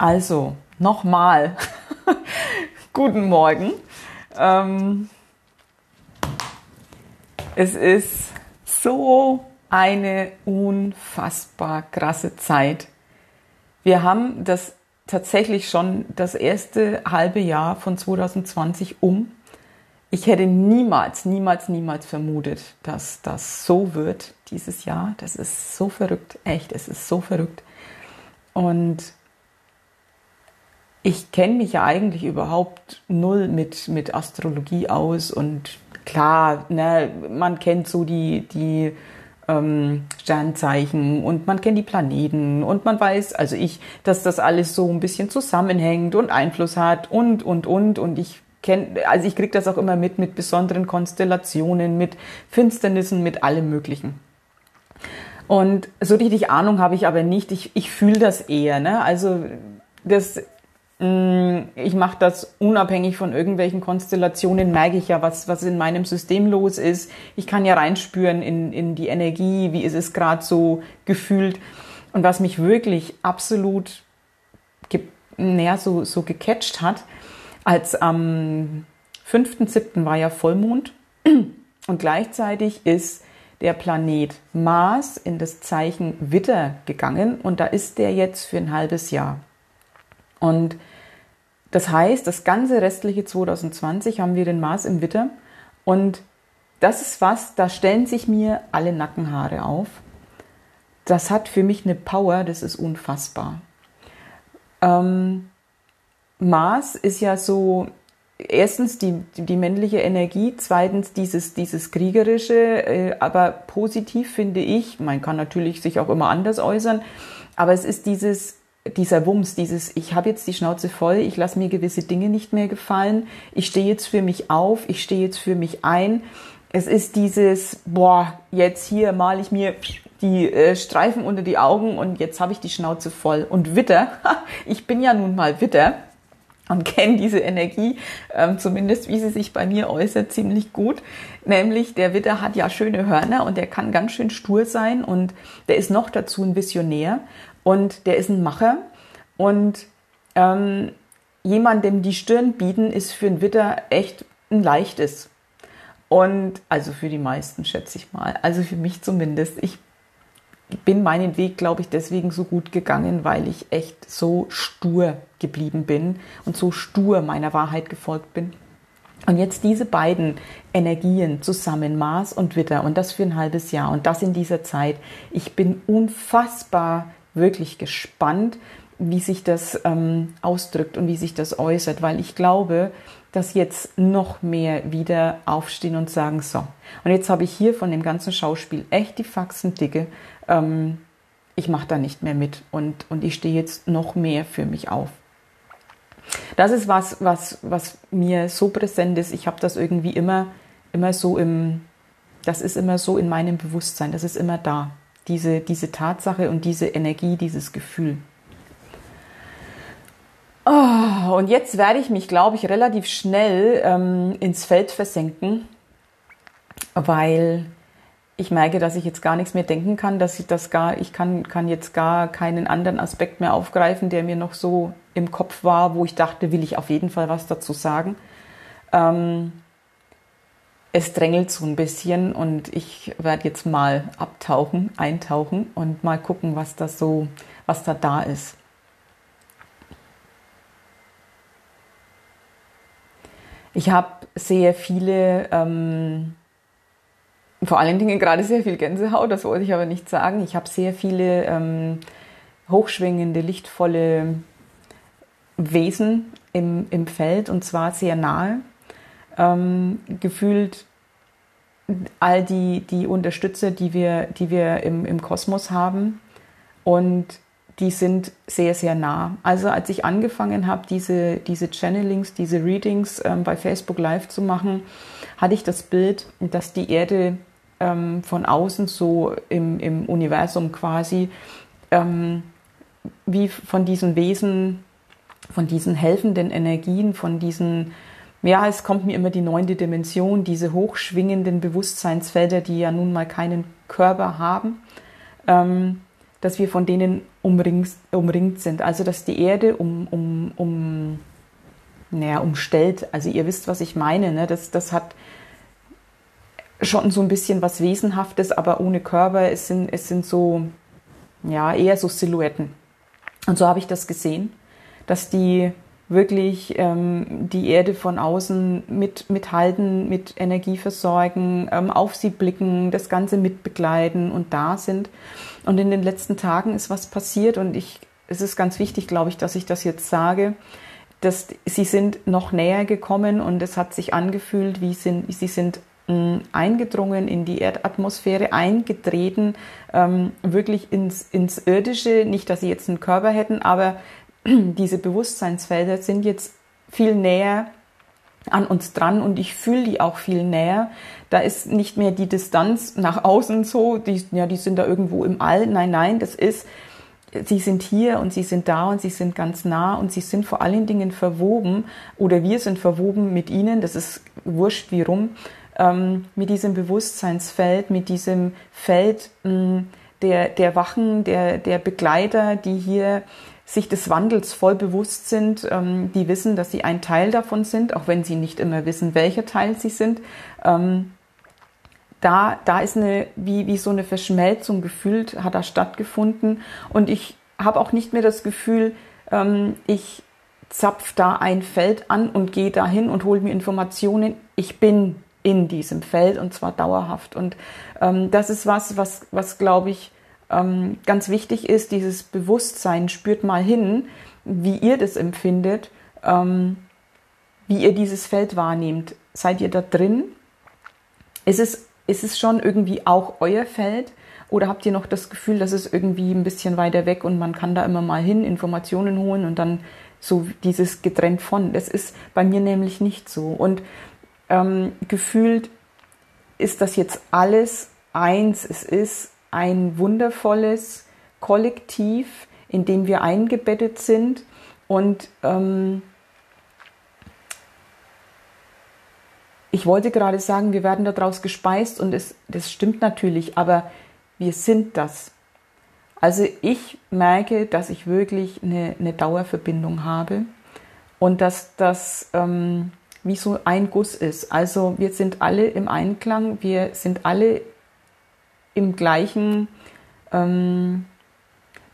Also, nochmal. Guten Morgen. Ähm, es ist so eine unfassbar krasse Zeit. Wir haben das tatsächlich schon das erste halbe Jahr von 2020 um. Ich hätte niemals, niemals, niemals vermutet, dass das so wird dieses Jahr. Das ist so verrückt, echt, es ist so verrückt. Und ich kenne mich ja eigentlich überhaupt null mit, mit Astrologie aus und klar, ne, man kennt so die, die ähm, Sternzeichen und man kennt die Planeten und man weiß, also ich, dass das alles so ein bisschen zusammenhängt und Einfluss hat und, und, und und ich kenne, also ich kriege das auch immer mit, mit besonderen Konstellationen, mit Finsternissen, mit allem Möglichen. Und so richtig Ahnung habe ich aber nicht. Ich, ich fühle das eher. Ne? Also das ich mache das unabhängig von irgendwelchen Konstellationen, merke ich ja, was, was in meinem System los ist. Ich kann ja reinspüren in, in die Energie, wie ist es gerade so gefühlt. Und was mich wirklich absolut ge näher so, so gecatcht hat, als am 5.7. war ja Vollmond und gleichzeitig ist der Planet Mars in das Zeichen Witter gegangen und da ist der jetzt für ein halbes Jahr. Und das heißt, das ganze restliche 2020 haben wir den Mars im Witter und das ist was, da stellen sich mir alle Nackenhaare auf. Das hat für mich eine Power, das ist unfassbar. Ähm, Mars ist ja so, erstens die, die männliche Energie, zweitens dieses, dieses kriegerische, äh, aber positiv finde ich, man kann natürlich sich auch immer anders äußern, aber es ist dieses dieser Wumms, dieses, ich habe jetzt die Schnauze voll, ich lasse mir gewisse Dinge nicht mehr gefallen, ich stehe jetzt für mich auf, ich stehe jetzt für mich ein. Es ist dieses, boah, jetzt hier male ich mir die äh, Streifen unter die Augen und jetzt habe ich die Schnauze voll. Und Witter, ich bin ja nun mal Witter und kenne diese Energie, ähm, zumindest wie sie sich bei mir äußert, ziemlich gut. Nämlich der Witter hat ja schöne Hörner und der kann ganz schön stur sein und der ist noch dazu ein Visionär und der ist ein Macher und ähm, jemandem die Stirn bieten ist für einen Witter echt ein leichtes. Und also für die meisten schätze ich mal, also für mich zumindest. Ich bin meinen Weg, glaube ich, deswegen so gut gegangen, weil ich echt so stur geblieben bin und so stur meiner Wahrheit gefolgt bin. Und jetzt diese beiden Energien zusammen, Mars und Witter, und das für ein halbes Jahr und das in dieser Zeit. Ich bin unfassbar wirklich gespannt, wie sich das ähm, ausdrückt und wie sich das äußert, weil ich glaube, dass jetzt noch mehr wieder aufstehen und sagen, so, und jetzt habe ich hier von dem ganzen Schauspiel echt die Faxen dicke, ähm, ich mache da nicht mehr mit und, und ich stehe jetzt noch mehr für mich auf. Das ist was, was, was mir so präsent ist. Ich habe das irgendwie immer, immer so im, das ist immer so in meinem Bewusstsein, das ist immer da diese, diese Tatsache und diese Energie, dieses Gefühl. Oh, und jetzt werde ich mich, glaube ich, relativ schnell ähm, ins Feld versenken, weil ich merke, dass ich jetzt gar nichts mehr denken kann, dass ich das gar, ich kann, kann jetzt gar keinen anderen Aspekt mehr aufgreifen, der mir noch so im Kopf war, wo ich dachte, will ich auf jeden Fall was dazu sagen. Ähm, es drängelt so ein bisschen und ich werde jetzt mal abtauchen, eintauchen und mal gucken, was da so, was da da ist. Ich habe sehr viele, ähm, vor allen Dingen gerade sehr viel Gänsehaut, das wollte ich aber nicht sagen. Ich habe sehr viele ähm, hochschwingende, lichtvolle Wesen im, im Feld und zwar sehr nahe ähm, gefühlt all die, die Unterstützer, die wir, die wir im, im Kosmos haben. Und die sind sehr, sehr nah. Also als ich angefangen habe, diese, diese Channelings, diese Readings ähm, bei Facebook Live zu machen, hatte ich das Bild, dass die Erde ähm, von außen so im, im Universum quasi ähm, wie von diesen Wesen, von diesen helfenden Energien, von diesen ja, es kommt mir immer die neunte Dimension, diese hochschwingenden Bewusstseinsfelder, die ja nun mal keinen Körper haben, ähm, dass wir von denen umringt, umringt sind. Also dass die Erde um, um, um, naja, umstellt. Also ihr wisst, was ich meine. Ne? Das, das hat schon so ein bisschen was Wesenhaftes, aber ohne Körper. Es sind, es sind so, ja, eher so Silhouetten. Und so habe ich das gesehen, dass die wirklich ähm, die Erde von außen mit, mithalten, mit Energie versorgen, ähm, auf sie blicken, das Ganze mitbegleiten und da sind. Und in den letzten Tagen ist was passiert und ich, es ist ganz wichtig, glaube ich, dass ich das jetzt sage, dass sie sind noch näher gekommen und es hat sich angefühlt, wie sind, sie sind ähm, eingedrungen in die Erdatmosphäre, eingetreten, ähm, wirklich ins, ins Irdische. Nicht, dass sie jetzt einen Körper hätten, aber diese Bewusstseinsfelder sind jetzt viel näher an uns dran und ich fühle die auch viel näher. Da ist nicht mehr die Distanz nach außen so, die, ja, die sind da irgendwo im All. Nein, nein, das ist, sie sind hier und sie sind da und sie sind ganz nah und sie sind vor allen Dingen verwoben oder wir sind verwoben mit ihnen, das ist wurscht wie rum, ähm, mit diesem Bewusstseinsfeld, mit diesem Feld mh, mm, der, der Wachen, der, der Begleiter, die hier sich des Wandels voll bewusst sind, ähm, die wissen, dass sie ein Teil davon sind, auch wenn sie nicht immer wissen, welcher Teil sie sind. Ähm, da, da ist eine, wie, wie so eine Verschmelzung gefühlt, hat da stattgefunden. Und ich habe auch nicht mehr das Gefühl, ähm, ich zapf da ein Feld an und gehe dahin und hole mir Informationen. Ich bin in diesem Feld und zwar dauerhaft. Und ähm, das ist was, was, was glaube ich, ähm, ganz wichtig ist, dieses Bewusstsein, spürt mal hin, wie ihr das empfindet, ähm, wie ihr dieses Feld wahrnehmt. Seid ihr da drin? Ist es, ist es schon irgendwie auch euer Feld? Oder habt ihr noch das Gefühl, dass es irgendwie ein bisschen weiter weg und man kann da immer mal hin, Informationen holen und dann so dieses getrennt von? Das ist bei mir nämlich nicht so. Und ähm, gefühlt ist das jetzt alles eins. Es ist ein wundervolles Kollektiv, in dem wir eingebettet sind und ähm, ich wollte gerade sagen, wir werden daraus gespeist und es, das stimmt natürlich, aber wir sind das. Also ich merke, dass ich wirklich eine, eine Dauerverbindung habe und dass das ähm, wie so ein Guss ist. Also wir sind alle im Einklang, wir sind alle im gleichen ähm,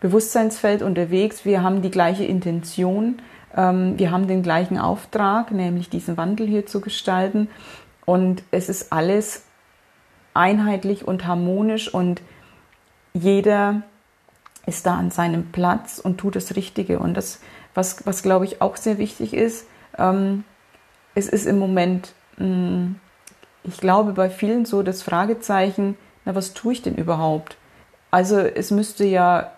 Bewusstseinsfeld unterwegs. Wir haben die gleiche Intention. Ähm, wir haben den gleichen Auftrag, nämlich diesen Wandel hier zu gestalten. Und es ist alles einheitlich und harmonisch und jeder ist da an seinem Platz und tut das Richtige. Und das, was, was glaube ich auch sehr wichtig ist, ähm, es ist im Moment, mh, mm, ich glaube, bei vielen so das Fragezeichen, na, was tue ich denn überhaupt? Also es müsste ja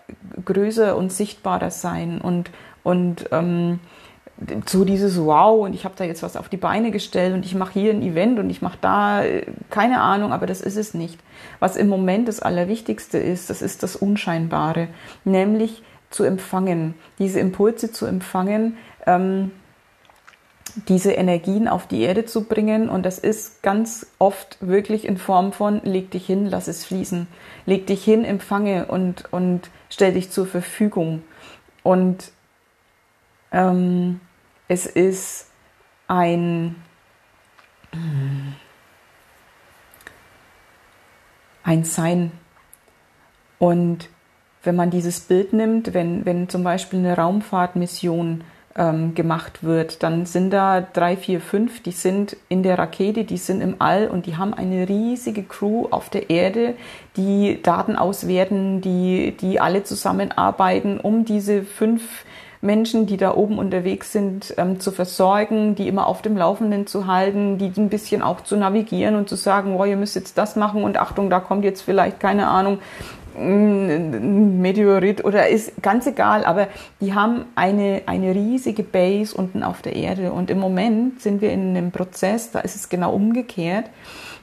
größer und sichtbarer sein und, und ähm, so dieses Wow und ich habe da jetzt was auf die Beine gestellt und ich mache hier ein Event und ich mache da keine Ahnung, aber das ist es nicht. Was im Moment das Allerwichtigste ist, das ist das Unscheinbare, nämlich zu empfangen, diese Impulse zu empfangen, ähm, diese Energien auf die Erde zu bringen. Und das ist ganz oft wirklich in Form von leg dich hin, lass es fließen. Leg dich hin, empfange und, und stell dich zur Verfügung. Und ähm, es ist ein, ein Sein. Und wenn man dieses Bild nimmt, wenn, wenn zum Beispiel eine Raumfahrtmission ähm, gemacht wird, dann sind da drei, vier, fünf, die sind in der Rakete, die sind im All und die haben eine riesige Crew auf der Erde, die Daten auswerten, die, die alle zusammenarbeiten, um diese fünf Menschen, die da oben unterwegs sind, ähm, zu versorgen, die immer auf dem Laufenden zu halten, die ein bisschen auch zu navigieren und zu sagen, oh, ihr müsst jetzt das machen und Achtung, da kommt jetzt vielleicht, keine Ahnung, Meteorit oder ist ganz egal, aber die haben eine, eine riesige Base unten auf der Erde und im Moment sind wir in einem Prozess, da ist es genau umgekehrt.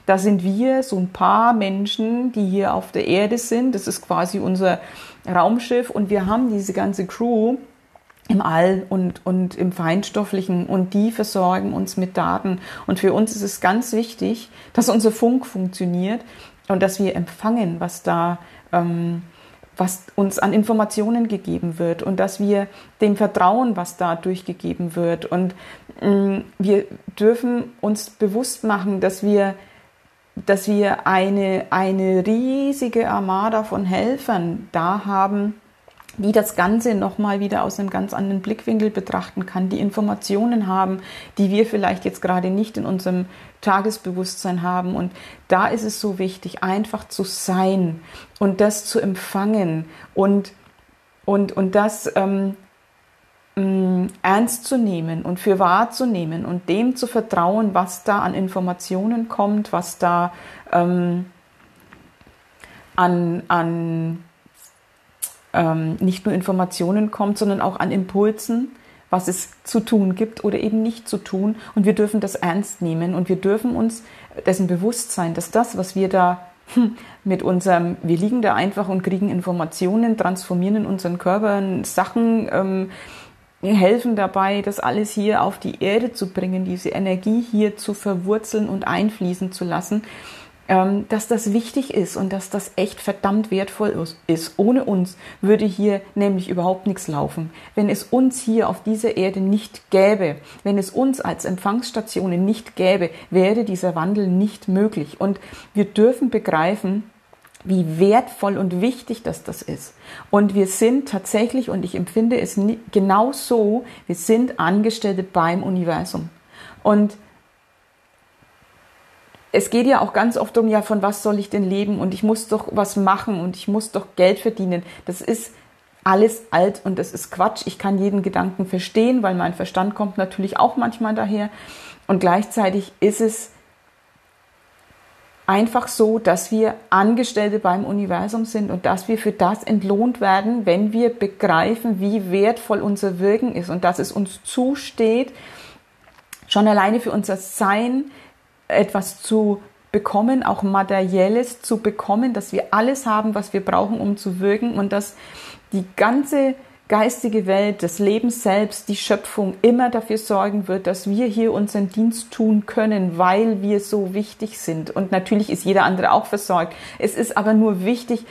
Da sind wir so ein paar Menschen, die hier auf der Erde sind. Das ist quasi unser Raumschiff und wir haben diese ganze Crew im All und, und im Feinstofflichen und die versorgen uns mit Daten. Und für uns ist es ganz wichtig, dass unser Funk funktioniert und dass wir empfangen, was da ähm, was uns an Informationen gegeben wird und dass wir dem vertrauen, was da durchgegeben wird. Und mh, mm, wir dürfen uns bewusst machen, dass wir, dass wir eine, eine riesige Armada von Helfern da haben, die das Ganze nochmal wieder aus einem ganz anderen Blickwinkel betrachten kann, die Informationen haben, die wir vielleicht jetzt gerade nicht in unserem Tagesbewusstsein haben. Und da ist es so wichtig, einfach zu sein und das zu empfangen und, und, und das ähm, mh, ernst zu nehmen und für wahrzunehmen und dem zu vertrauen, was da an Informationen kommt, was da ähm, an, an ähm, nicht nur Informationen kommt, sondern auch an Impulsen, was es zu tun gibt oder eben nicht zu tun. Und wir dürfen das ernst nehmen und wir dürfen uns dessen bewusst sein, dass das, was wir da hm, mit unserem, wir liegen da einfach und kriegen Informationen, transformieren in unseren Körpern Sachen, ähm, helfen dabei, das alles hier auf die Erde zu bringen, diese Energie hier zu verwurzeln und einfließen zu lassen. Ähm, dass das wichtig ist und dass das echt verdammt wertvoll ist. Ohne uns würde hier nämlich überhaupt nichts laufen. Wenn es uns hier auf dieser Erde nicht gäbe, wenn es uns als Empfangsstationen nicht gäbe, wäre dieser Wandel nicht möglich. Und wir dürfen begreifen, wie wertvoll und wichtig das das ist. Und wir sind tatsächlich, und ich empfinde es genau so, wir sind Angestellte beim Universum. Und es geht ja auch ganz oft um, ja, von was soll ich denn leben und ich muss doch was machen und ich muss doch Geld verdienen. Das ist alles alt und das ist Quatsch. Ich kann jeden Gedanken verstehen, weil mein Verstand kommt natürlich auch manchmal daher. Und gleichzeitig ist es einfach so, dass wir Angestellte beim Universum sind und dass wir für das entlohnt werden, wenn wir begreifen, wie wertvoll unser Wirken ist und dass es uns zusteht, schon alleine für unser Sein, etwas zu bekommen, auch materielles zu bekommen, dass wir alles haben, was wir brauchen, um zu wirken und dass die ganze geistige Welt, das Leben selbst, die Schöpfung immer dafür sorgen wird, dass wir hier unseren Dienst tun können, weil wir so wichtig sind. Und natürlich ist jeder andere auch versorgt. Es ist aber nur wichtig,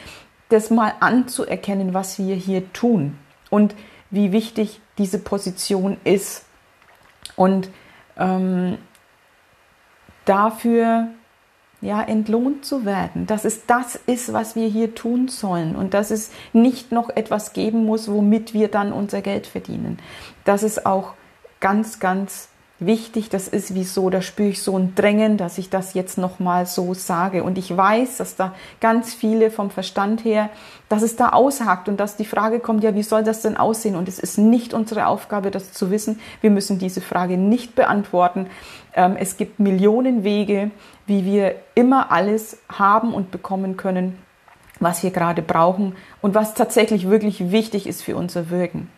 das mal anzuerkennen, was wir hier tun und wie wichtig diese Position ist. Und ähm, dafür ja, entlohnt zu werden, dass es das ist, was wir hier tun sollen und dass es nicht noch etwas geben muss, womit wir dann unser Geld verdienen. Das ist auch ganz, ganz wichtig. Das ist wieso, da spüre ich so ein Drängen, dass ich das jetzt nochmal so sage. Und ich weiß, dass da ganz viele vom Verstand her, dass es da aushakt und dass die Frage kommt, ja, wie soll das denn aussehen? Und es ist nicht unsere Aufgabe, das zu wissen. Wir müssen diese Frage nicht beantworten. Ähm, es gibt Millionen Wege, wie wir immer alles haben und bekommen können, was wir gerade brauchen und was tatsächlich wirklich wichtig ist für unser Wirken.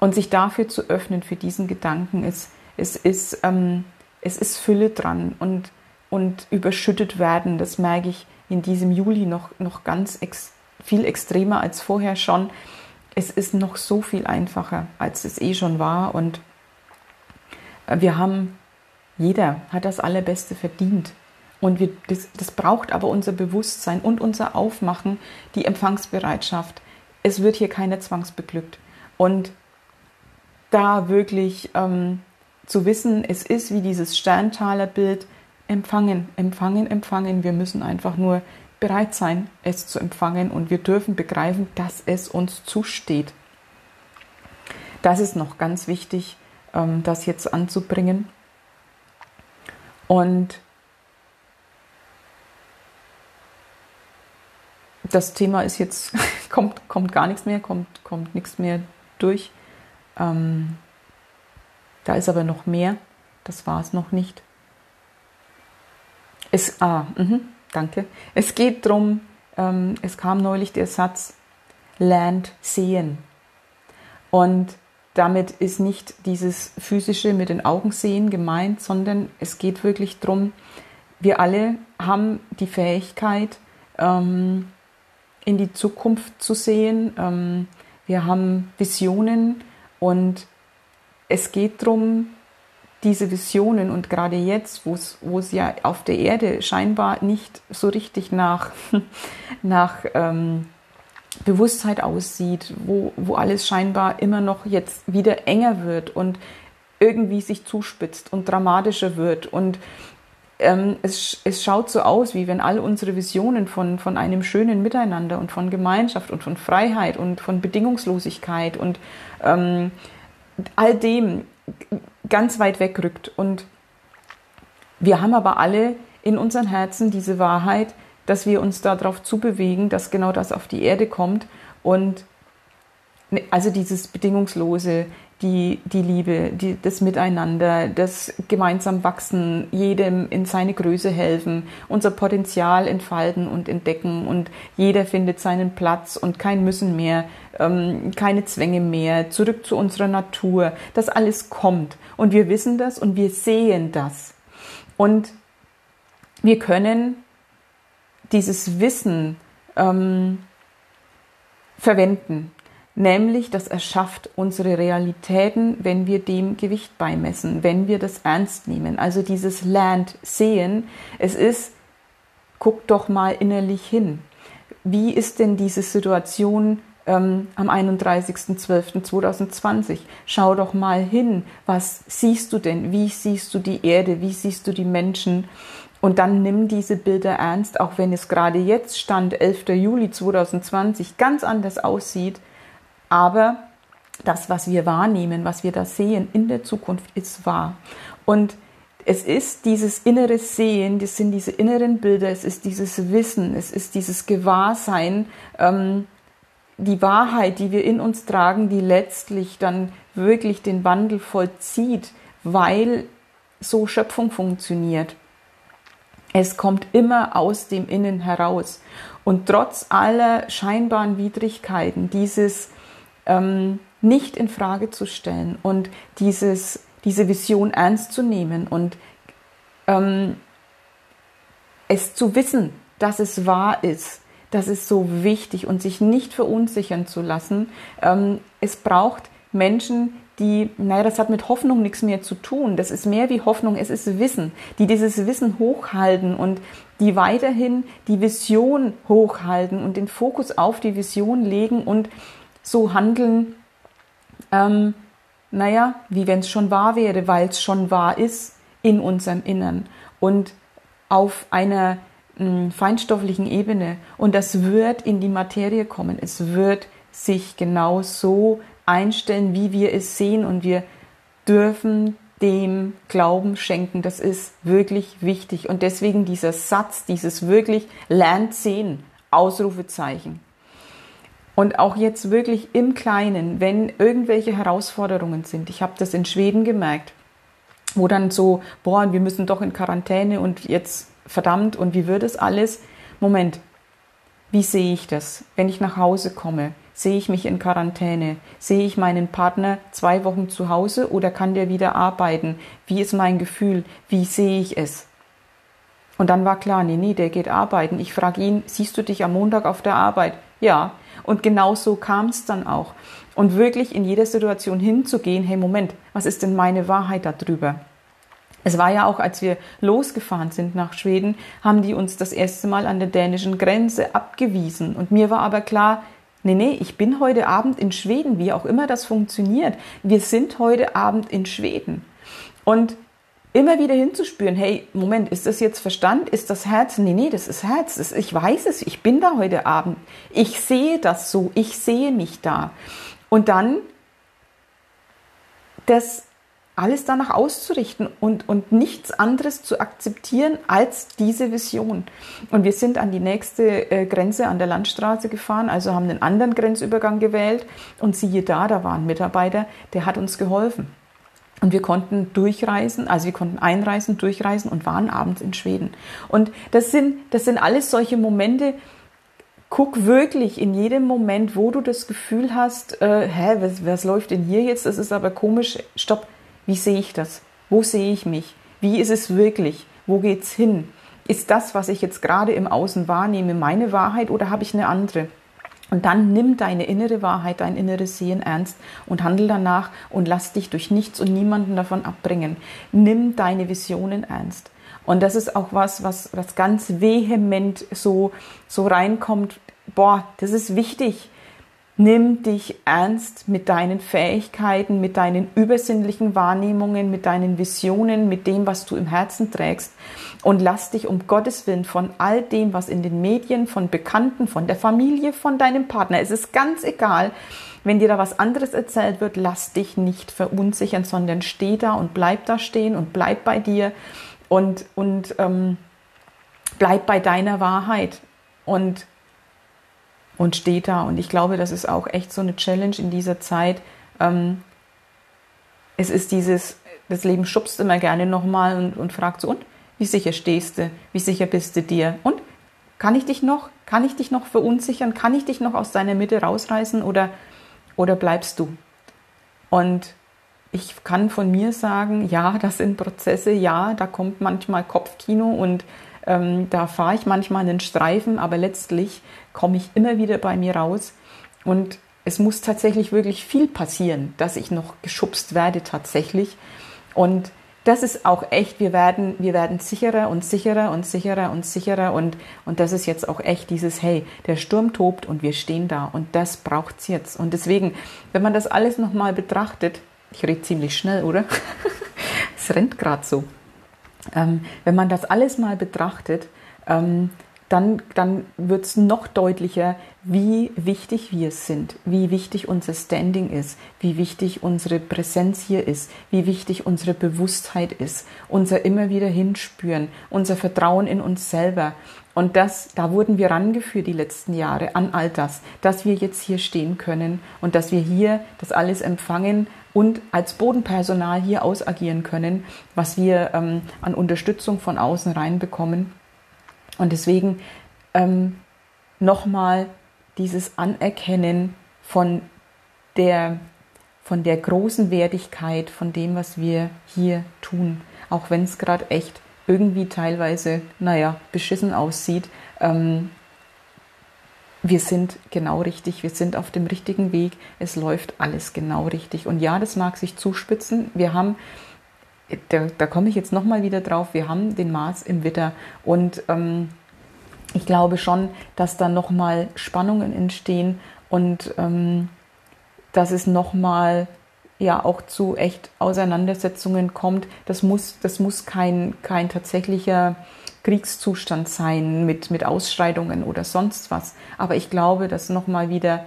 Und sich dafür zu öffnen, für diesen Gedanken ist, es ist, ähm, es ist Fülle dran und, und überschüttet werden. Das merke ich in diesem Juli noch, noch ganz ex, viel extremer als vorher schon. Es ist noch so viel einfacher, als es eh schon war. Und äh, wir haben, jeder hat das Allerbeste verdient. Und wir, das, das braucht aber unser Bewusstsein und unser Aufmachen, die Empfangsbereitschaft. Es wird hier keiner zwangsbeglückt. Und da wirklich ähm, zu wissen, es ist wie dieses Sterntalerbild, empfangen, empfangen, empfangen. Wir müssen einfach nur bereit sein, es zu empfangen und wir dürfen begreifen, dass es uns zusteht. Das ist noch ganz wichtig, ähm, das jetzt anzubringen. Und das Thema ist jetzt, kommt, kommt gar nichts mehr, kommt, kommt nichts mehr durch. Ähm, da ist aber noch mehr. Das war es noch nicht. Es, ah, mh, danke. Es geht darum, ähm, es kam neulich der Satz, lernt sehen. Und damit ist nicht dieses physische mit den Augen sehen gemeint, sondern es geht wirklich darum, wir alle haben die Fähigkeit, ähm, in die Zukunft zu sehen. Ähm, wir haben Visionen und es geht darum, diese Visionen und gerade jetzt, wo es ja auf der Erde scheinbar nicht so richtig nach, nach ähm, Bewusstheit aussieht, wo, wo alles scheinbar immer noch jetzt wieder enger wird und irgendwie sich zuspitzt und dramatischer wird. Und ähm, es, es schaut so aus, wie wenn all unsere Visionen von, von einem schönen Miteinander und von Gemeinschaft und von Freiheit und von Bedingungslosigkeit und ähm, all dem ganz weit wegrückt. Und wir haben aber alle in unseren Herzen diese Wahrheit, dass wir uns darauf zubewegen, dass genau das auf die Erde kommt und ne, also dieses bedingungslose, die, die Liebe, die, das Miteinander, das gemeinsam wachsen, jedem in seine Größe helfen, unser Potenzial entfalten und entdecken und jeder findet seinen Platz und kein Müssen mehr, ähm, keine Zwänge mehr, zurück zu unserer Natur. Das alles kommt und wir wissen das und wir sehen das. Und wir können dieses Wissen ähm, verwenden nämlich das erschafft unsere Realitäten, wenn wir dem Gewicht beimessen, wenn wir das ernst nehmen. Also dieses Lernt sehen, es ist, guck doch mal innerlich hin. Wie ist denn diese Situation ähm, am 31.12.2020? Schau doch mal hin, was siehst du denn? Wie siehst du die Erde? Wie siehst du die Menschen? Und dann nimm diese Bilder ernst, auch wenn es gerade jetzt stand, 11. Juli 2020, ganz anders aussieht aber das, was wir wahrnehmen, was wir da sehen in der Zukunft, ist wahr. Und es ist dieses innere Sehen, das sind diese inneren Bilder, es ist dieses Wissen, es ist dieses Gewahrsein, ähm, die Wahrheit, die wir in uns tragen, die letztlich dann wirklich den Wandel vollzieht, weil so Schöpfung funktioniert. Es kommt immer aus dem Innen heraus. Und trotz aller scheinbaren Widrigkeiten, dieses ähm, nicht in Frage zu stellen und dieses, diese Vision ernst zu nehmen und ähm, es zu wissen, dass es wahr ist. Das ist so wichtig und sich nicht verunsichern zu lassen. Ähm, es braucht Menschen, die, naja, das hat mit Hoffnung nichts mehr zu tun. Das ist mehr wie Hoffnung, es ist Wissen, die dieses Wissen hochhalten und die weiterhin die Vision hochhalten und den Fokus auf die Vision legen und so handeln, ähm, naja, wie wenn es schon wahr wäre, weil es schon wahr ist in unserem Innern und auf einer mh, hm, feinstofflichen Ebene. Und das wird in die Materie kommen. Es wird sich genau so einstellen, wie wir es sehen. Und wir dürfen dem Glauben schenken. Das ist wirklich wichtig. Und deswegen dieser Satz, dieses wirklich lernt sehen, Ausrufezeichen. Und auch jetzt wirklich im Kleinen, wenn irgendwelche Herausforderungen sind. Ich habe das in Schweden gemerkt, wo dann so, boah, wir müssen doch in Quarantäne und jetzt verdammt und wie wird es alles? Moment, wie sehe ich das, wenn ich nach Hause komme? Sehe ich mich in Quarantäne? Sehe ich meinen Partner zwei Wochen zu Hause oder kann der wieder arbeiten? Wie ist mein Gefühl? Wie sehe ich es? Und dann war klar, nee, nee, der geht arbeiten. Ich frage ihn, siehst du dich am Montag auf der Arbeit? Ja. Und genau so kam es dann auch. Und wirklich in jeder Situation hinzugehen, hey Moment, was ist denn meine Wahrheit darüber? Es war ja auch, als wir losgefahren sind nach Schweden, haben die uns das erste Mal an der dänischen Grenze abgewiesen. Und mir war aber klar, nee, nee, ich bin heute Abend in Schweden, wie auch immer das funktioniert. Wir sind heute Abend in Schweden. Und immer wieder hinzuspüren, hey, Moment, ist das jetzt Verstand? Ist das Herz? Nee, nee, das ist Herz. Das, ich weiß es, ich bin da heute Abend. Ich sehe das so, ich sehe mich da. Und dann das alles danach auszurichten und, und nichts anderes zu akzeptieren als diese Vision. Und wir sind an die nächste äh, Grenze an der Landstraße gefahren, also haben einen anderen Grenzübergang gewählt und siehe da, da war ein Mitarbeiter, der hat uns geholfen. Und wir konnten durchreisen, also wir konnten einreisen, durchreisen und waren abends in Schweden. Und das sind, das sind alles solche Momente, guck wirklich in jedem Moment, wo du das Gefühl hast, äh, hä, was, was läuft denn hier jetzt? Das ist aber komisch. Stopp, wie sehe ich das? Wo sehe ich mich? Wie ist es wirklich? Wo geht's hin? Ist das, was ich jetzt gerade im Außen wahrnehme, meine Wahrheit oder habe ich eine andere? Und dann nimm deine innere Wahrheit, dein inneres Sehen ernst und handel danach und lass dich durch nichts und niemanden davon abbringen. Nimm deine Visionen ernst. Und das ist auch was, was, was ganz vehement so, so reinkommt. boah, das ist wichtig. Nimm dich ernst mit deinen Fähigkeiten, mit deinen übersinnlichen Wahrnehmungen, mit deinen Visionen, mit dem, was du im Herzen trägst und lass dich um Gottes Willen von all dem, was in den Medien, von Bekannten, von der Familie, von deinem Partner, es ist ganz egal, wenn dir da was anderes erzählt wird, lass dich nicht verunsichern, sondern steh da und bleib da stehen und bleib bei dir und, und ähm, bleib bei deiner Wahrheit und und steht da. Und ich glaube, das ist auch echt so eine Challenge in dieser Zeit. Ähm, es ist dieses, das Leben schubst immer gerne nochmal und, und fragt so, und wie sicher stehst du? Wie sicher bist du dir? Und kann ich dich noch, kann ich dich noch verunsichern? Kann ich dich noch aus deiner Mitte rausreißen oder, oder bleibst du? Und ich kann von mir sagen, ja, das sind Prozesse, ja, da kommt manchmal Kopfkino und ähm, da fahre ich manchmal einen Streifen, aber letztlich komme ich immer wieder bei mir raus und es muss tatsächlich wirklich viel passieren, dass ich noch geschubst werde tatsächlich. Und das ist auch echt, wir werden, wir werden sicherer und sicherer und sicherer und sicherer und, und das ist jetzt auch echt dieses, hey, der Sturm tobt und wir stehen da und das braucht es jetzt. Und deswegen, wenn man das alles nochmal betrachtet, ich rede ziemlich schnell, oder? es rennt gerade so. Ähm, wenn man das alles mal betrachtet, ähm, dann, dann wird es noch deutlicher, wie wichtig wir sind, wie wichtig unser Standing ist, wie wichtig unsere Präsenz hier ist, wie wichtig unsere Bewusstheit ist, unser immer wieder hinspüren, unser Vertrauen in uns selber. Und das, da wurden wir rangeführt die letzten Jahre an all das, dass wir jetzt hier stehen können und dass wir hier das alles empfangen und als Bodenpersonal hier ausagieren können, was wir ähm, an Unterstützung von außen reinbekommen. Und deswegen ähm, nochmal dieses Anerkennen von der, von der großen Wertigkeit von dem, was wir hier tun. Auch wenn es gerade echt irgendwie teilweise, naja, beschissen aussieht. Ähm, wir sind genau richtig, wir sind auf dem richtigen Weg, es läuft alles genau richtig. Und ja, das mag sich zuspitzen. Wir haben, da, da komme ich jetzt nochmal wieder drauf, wir haben den Mars im Witter und ähm, ich glaube schon, dass da nochmal Spannungen entstehen und ähm, dass es nochmal ja auch zu echt Auseinandersetzungen kommt. Das muss, das muss kein, kein tatsächlicher Kriegszustand sein mit, mit Ausschreitungen oder sonst was. Aber ich glaube, dass nochmal wieder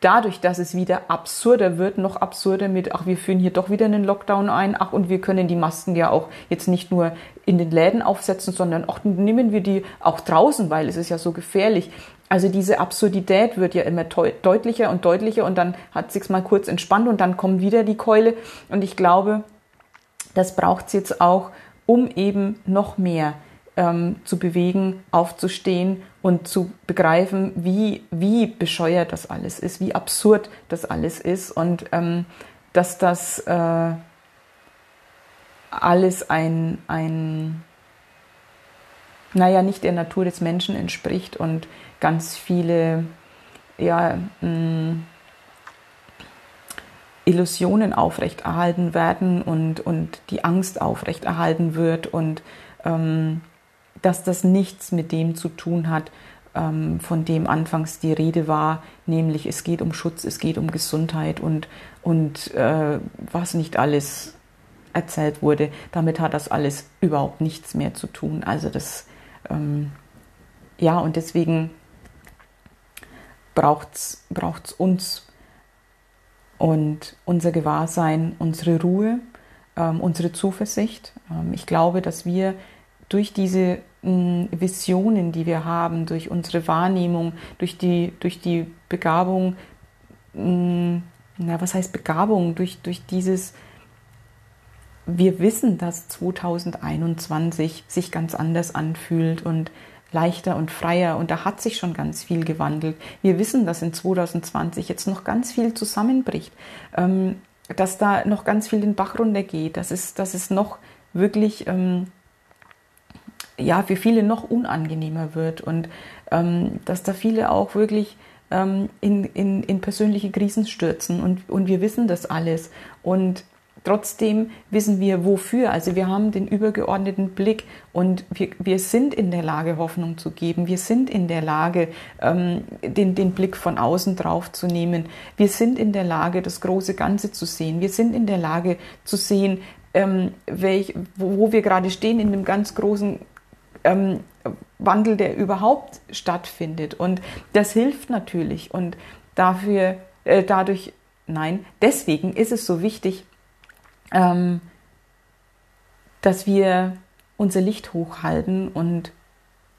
dadurch, dass es wieder absurder wird, noch absurder mit, ach, wir führen hier doch wieder einen Lockdown ein, ach, und wir können die Masken ja auch jetzt nicht nur in den Läden aufsetzen, sondern auch nehmen wir die auch draußen, weil es ist ja so gefährlich. Also diese Absurdität wird ja immer deutlicher und deutlicher und dann hat sich's mal kurz entspannt und dann kommt wieder die Keule. Und ich glaube, das braucht's jetzt auch, um eben noch mehr ähm, zu bewegen, aufzustehen und zu begreifen, wie, wie bescheuert das alles ist, wie absurd das alles ist und ähm, dass das äh, alles ein, ein, naja, nicht der Natur des Menschen entspricht und ganz viele, ja, mh, mm, Illusionen aufrechterhalten werden und, und die Angst aufrechterhalten wird und ähm, dass das nichts mit dem zu tun hat, ähm, von dem anfangs die Rede war, nämlich es geht um Schutz, es geht um Gesundheit und, und äh, was nicht alles erzählt wurde. Damit hat das alles überhaupt nichts mehr zu tun. Also das, ähm, ja, und deswegen braucht es uns und unser Gewahrsein, unsere Ruhe, ähm, unsere Zuversicht. Ähm, ich glaube, dass wir durch diese Visionen, die wir haben, durch unsere Wahrnehmung, durch die, durch die Begabung, na, was heißt Begabung? Durch, durch dieses, wir wissen, dass 2021 sich ganz anders anfühlt und leichter und freier und da hat sich schon ganz viel gewandelt. Wir wissen, dass in 2020 jetzt noch ganz viel zusammenbricht, ähm, dass da noch ganz viel den Bach runtergeht, dass es, dass es noch wirklich ähm, ja, für viele noch unangenehmer wird und ähm, dass da viele auch wirklich ähm, in, in, in persönliche Krisen stürzen und, und wir wissen das alles. Und Trotzdem wissen wir wofür. Also wir haben den übergeordneten Blick und wir, wir sind in der Lage, Hoffnung zu geben. Wir sind in der Lage, ähm, den, den Blick von außen drauf zu nehmen. Wir sind in der Lage, das große Ganze zu sehen. Wir sind in der Lage zu sehen, ähm, welch, wo, wo wir gerade stehen in dem ganz großen ähm, Wandel, der überhaupt stattfindet. Und das hilft natürlich. Und dafür, äh, dadurch, nein, deswegen ist es so wichtig, ähm, dass wir unser Licht hochhalten und,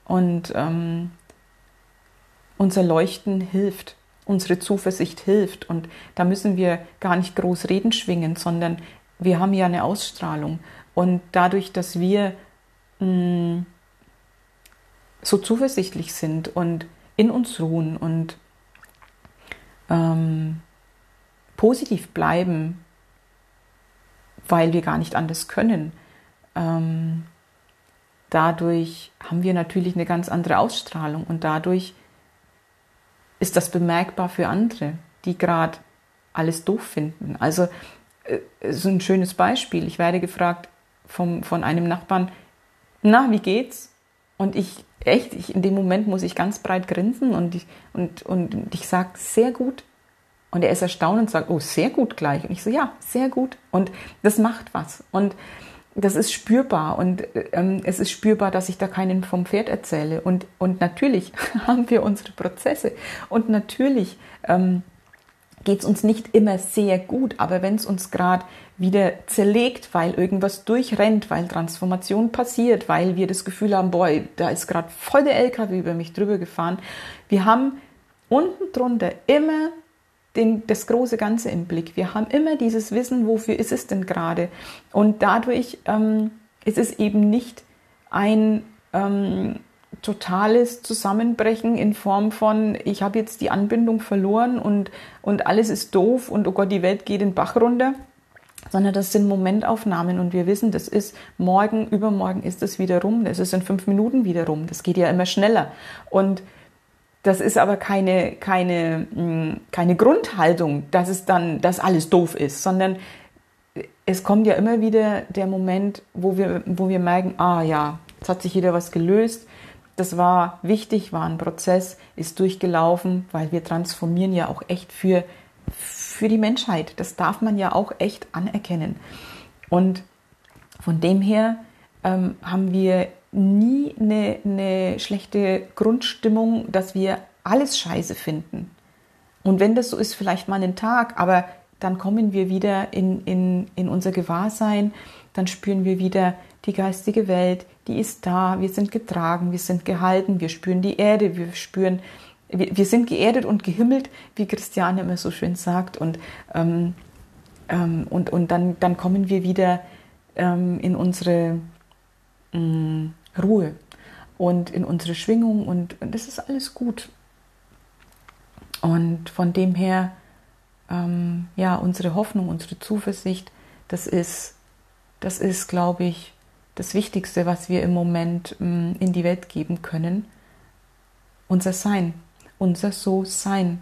und ähm, unser Leuchten hilft, unsere Zuversicht hilft. Und da müssen wir gar nicht groß reden schwingen, sondern wir haben ja eine Ausstrahlung. Und dadurch, dass wir mh, mm, so zuversichtlich sind und in uns ruhen und ähm, positiv bleiben, weil wir gar nicht anders können. Ähm, dadurch haben wir natürlich eine ganz andere Ausstrahlung und dadurch ist das bemerkbar für andere, die gerade alles doof finden. Also äh, so ein schönes Beispiel. Ich werde gefragt vom, von einem Nachbarn, na, wie geht's? Und ich, echt, ich, in dem Moment muss ich ganz breit grinsen und ich, und, und ich sage, sehr gut. Und er ist erstaunt und sagt, oh, sehr gut gleich. Und ich so, ja, sehr gut. Und das macht was. Und das ist spürbar. Und ähm, es ist spürbar, dass ich da keinen vom Pferd erzähle. Und, und natürlich haben wir unsere Prozesse. Und natürlich ähm, geht es uns nicht immer sehr gut. Aber wenn es uns gerade wieder zerlegt, weil irgendwas durchrennt, weil Transformation passiert, weil wir das Gefühl haben, boah, da ist gerade voll der LKW über mich drüber gefahren. Wir haben unten drunter immer den, das große Ganze im Blick. Wir haben immer dieses Wissen, wofür ist es denn gerade. Und dadurch ähm, ist es eben nicht ein ähm, totales Zusammenbrechen in Form von, ich habe jetzt die Anbindung verloren und, und alles ist doof und oh Gott, die Welt geht den Bach runter, sondern das sind Momentaufnahmen und wir wissen, das ist morgen, übermorgen ist es wieder rum, das ist in fünf Minuten wieder rum, das geht ja immer schneller. Und das ist aber keine, keine, hm, keine Grundhaltung, dass es dann, dass alles doof ist, sondern es kommt ja immer wieder der Moment, wo wir, wo wir merken, ah ja, jetzt hat sich wieder was gelöst. Das war wichtig, war ein Prozess, ist durchgelaufen, weil wir transformieren ja auch echt für, für die Menschheit. Das darf man ja auch echt anerkennen. Und von dem her ähm, haben wir nie eine, eine schlechte Grundstimmung, dass wir alles scheiße finden. Und wenn das so ist, vielleicht mal einen Tag, aber dann kommen wir wieder in, in, in unser Gewahrsein, dann spüren wir wieder die geistige Welt, die ist da, wir sind getragen, wir sind gehalten, wir spüren die Erde, wir spüren, wir, wir sind geerdet und gehimmelt, wie Christiane immer so schön sagt. Und, ähm, ähm, und, und dann, dann kommen wir wieder ähm, in unsere mm, Ruhe und in unsere Schwingung und, und das ist alles gut. Und von dem her, ähm, ja, unsere Hoffnung, unsere Zuversicht, das ist, das ist, glaube ich, das Wichtigste, was wir im Moment ähm, in die Welt geben können. Unser Sein, unser So-Sein,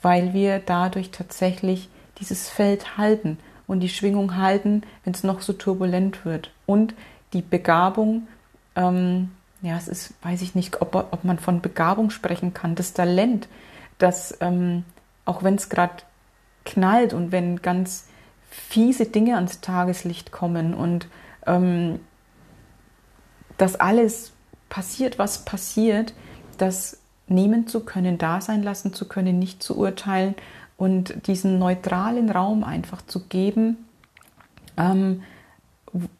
weil wir dadurch tatsächlich dieses Feld halten und die Schwingung halten, wenn es noch so turbulent wird. Und die Begabung, ähm, ja, es ist, weiß ich nicht, ob, ob man von Begabung sprechen kann, das Talent, dass ähm, auch wenn es gerade knallt und wenn ganz fiese Dinge ans Tageslicht kommen und ähm, dass alles passiert, was passiert, das nehmen zu können, da sein lassen zu können, nicht zu urteilen und diesen neutralen Raum einfach zu geben, ähm,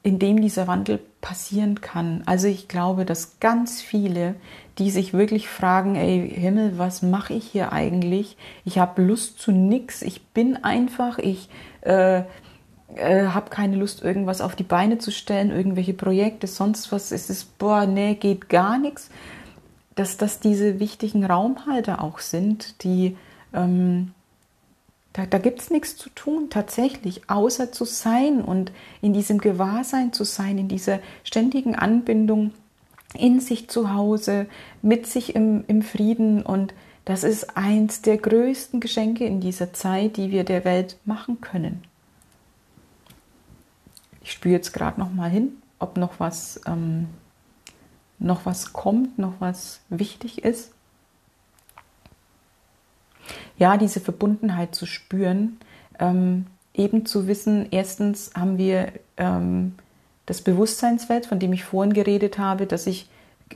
in dem dieser Wandel passieren kann. Also ich glaube, dass ganz viele, die sich wirklich fragen, ey Himmel, was mache ich hier eigentlich? Ich habe Lust zu nichts, ich bin einfach, ich äh, äh, habe keine Lust, irgendwas auf die Beine zu stellen, irgendwelche Projekte, sonst was. Es ist, boah, nee, geht gar nichts. Dass das diese wichtigen Raumhalter auch sind, die ähm, da, da gibt es nichts zu tun, tatsächlich, außer zu sein und in diesem Gewahrsein zu sein, in dieser ständigen Anbindung in sich zu Hause, mit sich im, im Frieden. Und das ist eins der größten Geschenke in dieser Zeit, die wir der Welt machen können. Ich spüre jetzt gerade noch mal hin, ob noch was, ähm, noch was kommt, noch was wichtig ist. Ja, diese Verbundenheit zu spüren, ähm, eben zu wissen, erstens haben wir ähm, das Bewusstseinsfeld, von dem ich vorhin geredet habe, dass ich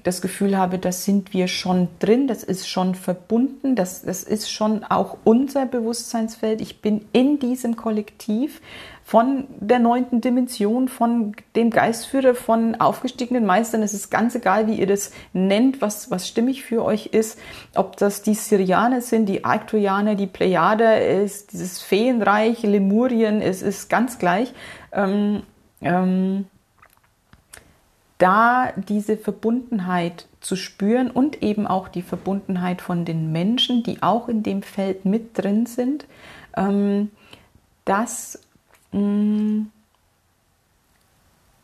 das Gefühl habe, das sind wir schon drin, das ist schon verbunden, das, das ist schon auch unser Bewusstseinsfeld. Ich bin in diesem Kollektiv von der neunten Dimension, von dem Geistführer, von aufgestiegenen Meistern. Es ist ganz egal, wie ihr das nennt, was, was stimmig für euch ist. Ob das die Syrianer sind, die Arcturianer, die Plejader, ist dieses Feenreich, Lemurien, es ist ganz gleich. Ähm, ähm, da diese Verbundenheit zu spüren und eben auch die Verbundenheit von den Menschen, die auch in dem Feld mit drin sind, ähm, das mm,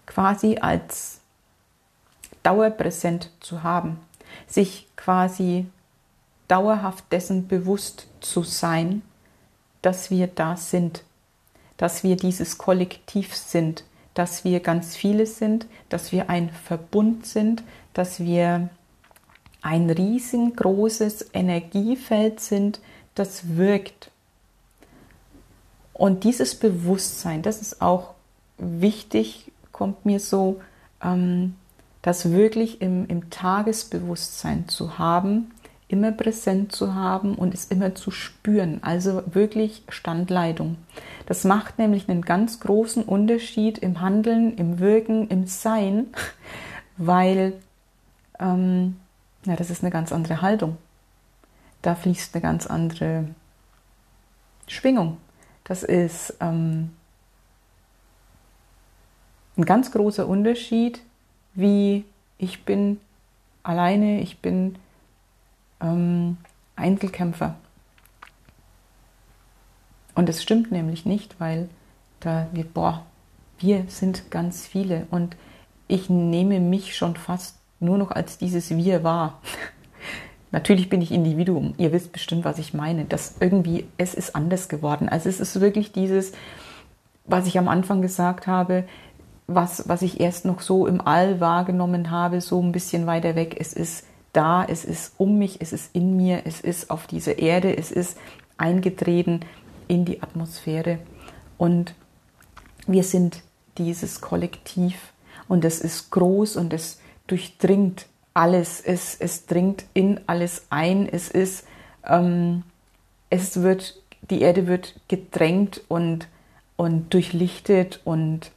quasi als dauerpräsent zu haben, sich quasi dauerhaft dessen bewusst zu sein, dass wir da sind, dass wir dieses Kollektiv sind, dass wir ganz viele sind, dass wir ein Verbund sind, dass wir ein riesengroßes Energiefeld sind, das wirkt. Und dieses Bewusstsein, das ist auch wichtig, kommt mir so, ähm, das wirklich im, im Tagesbewusstsein zu haben, immer präsent zu haben und es immer zu spüren. Also wirklich Standleitung. Das macht nämlich einen ganz großen Unterschied im Handeln, im Wirken, im Sein, weil ähm, ja, das ist eine ganz andere Haltung. Da fließt eine ganz andere Schwingung. Das ist ähm, ein ganz großer Unterschied, wie ich bin alleine, ich bin ähm, Einzelkämpfer. Und das stimmt nämlich nicht, weil da wir, boah, wir sind ganz viele und ich nehme mich schon fast nur noch als dieses Wir wahr. Natürlich bin ich Individuum. Ihr wisst bestimmt, was ich meine. Das irgendwie, es ist anders geworden. Also es ist wirklich dieses, was ich am Anfang gesagt habe, was, was ich erst noch so im All wahrgenommen habe, so ein bisschen weiter weg. Es ist da, es ist um mich, es ist in mir, es ist auf dieser Erde, es ist eingetreten in die Atmosphäre. Und wir sind dieses Kollektiv. Und es ist groß und es durchdringt alles, es, es dringt in alles ein, es ist, ähm, es wird, die Erde wird gedrängt und, und durchlichtet. Und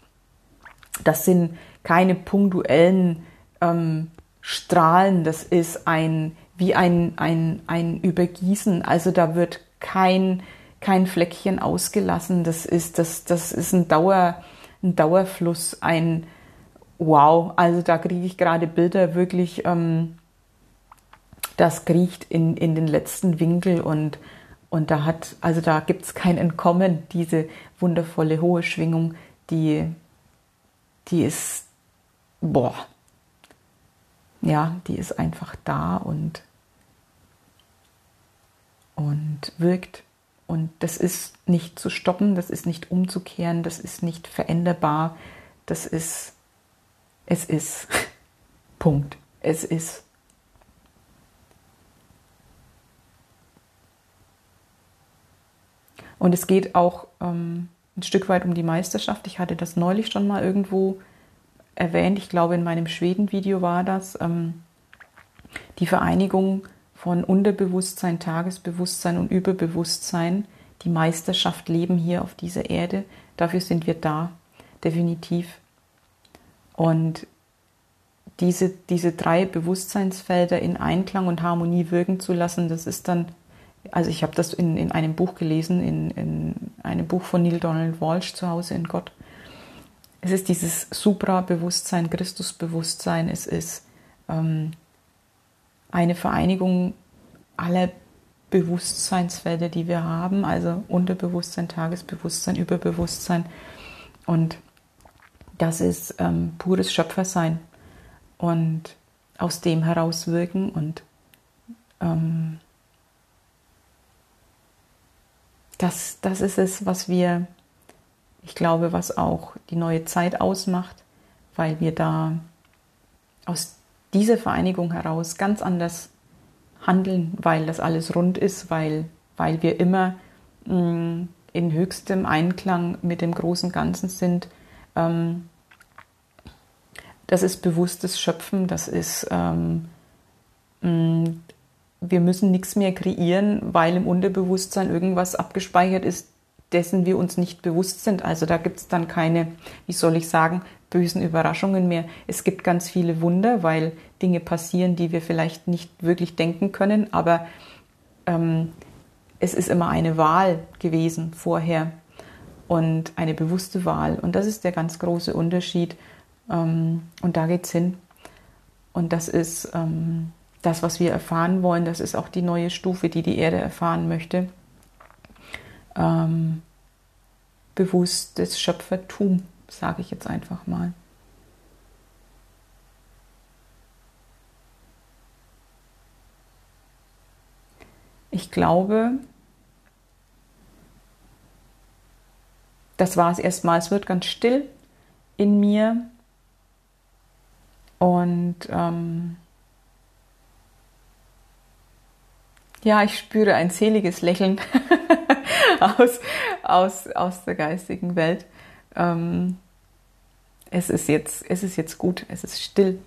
das sind keine punktuellen ähm, Strahlen, das ist ein, wie ein, ein, ein Übergießen. Also da wird kein, kein Fleckchen ausgelassen. Das ist, das, das ist ein, Dauer, ein Dauerfluss, ein Wow. Also da kriege ich gerade Bilder wirklich, ähm, das kriecht in, in den letzten Winkel und, und da hat, also da gibt es kein Entkommen, diese wundervolle hohe Schwingung, die, die ist, boah, ja, die ist einfach da und, und wirkt. Und das ist nicht zu stoppen, das ist nicht umzukehren, das ist nicht veränderbar, das ist, es ist. Punkt. Es ist. Und es geht auch ähm, ein Stück weit um die Meisterschaft. Ich hatte das neulich schon mal irgendwo erwähnt, ich glaube in meinem Schweden-Video war das, ähm, die Vereinigung von Unterbewusstsein, Tagesbewusstsein und Überbewusstsein, die Meisterschaft Leben hier auf dieser Erde. Dafür sind wir da, definitiv. Und diese, diese drei Bewusstseinsfelder in Einklang und Harmonie wirken zu lassen, das ist dann, also ich habe das in, in einem Buch gelesen, in, in einem Buch von Neil Donald Walsh zu Hause in Gott. Es ist dieses Supra-Bewusstsein, Christus-Bewusstsein. Es ist ähm, eine Vereinigung aller Bewusstseinsfelder, die wir haben, also Unterbewusstsein, Tagesbewusstsein, Überbewusstsein. Und das ist ähm, pures Schöpfersein und aus dem heraus wirken und ähm, das, das ist es, was wir ich glaube, was auch die neue Zeit ausmacht, weil wir da aus dieser Vereinigung heraus ganz anders handeln, weil das alles rund ist, weil, weil wir immer mh, mm, in höchstem Einklang mit dem großen Ganzen sind. Ähm, das ist bewusstes Schöpfen, das ist, ähm, mh, mm, wir müssen nichts mehr kreieren, weil im Unterbewusstsein irgendwas abgespeichert ist, dessen wir uns nicht bewusst sind. Also da gibt es dann keine, wie soll ich sagen, bösen Überraschungen mehr. Es gibt ganz viele Wunder, weil Dinge passieren, die wir vielleicht nicht wirklich denken können, aber ähm, es ist immer eine Wahl gewesen vorher und eine bewusste Wahl. Und das ist der ganz große Unterschied. Ähm, und da geht es hin. Und das ist ähm, das, was wir erfahren wollen. Das ist auch die neue Stufe, die die Erde erfahren möchte ähm, bewusstes Schöpfertum, sage ich jetzt einfach mal. Ich glaube, das war es erstmal. Es wird ganz still in mir und ähm, ja, ich spüre ein seliges Lächeln aus, aus, aus der geistigen Welt. Ähm, es, ist jetzt, es ist jetzt gut, es ist still.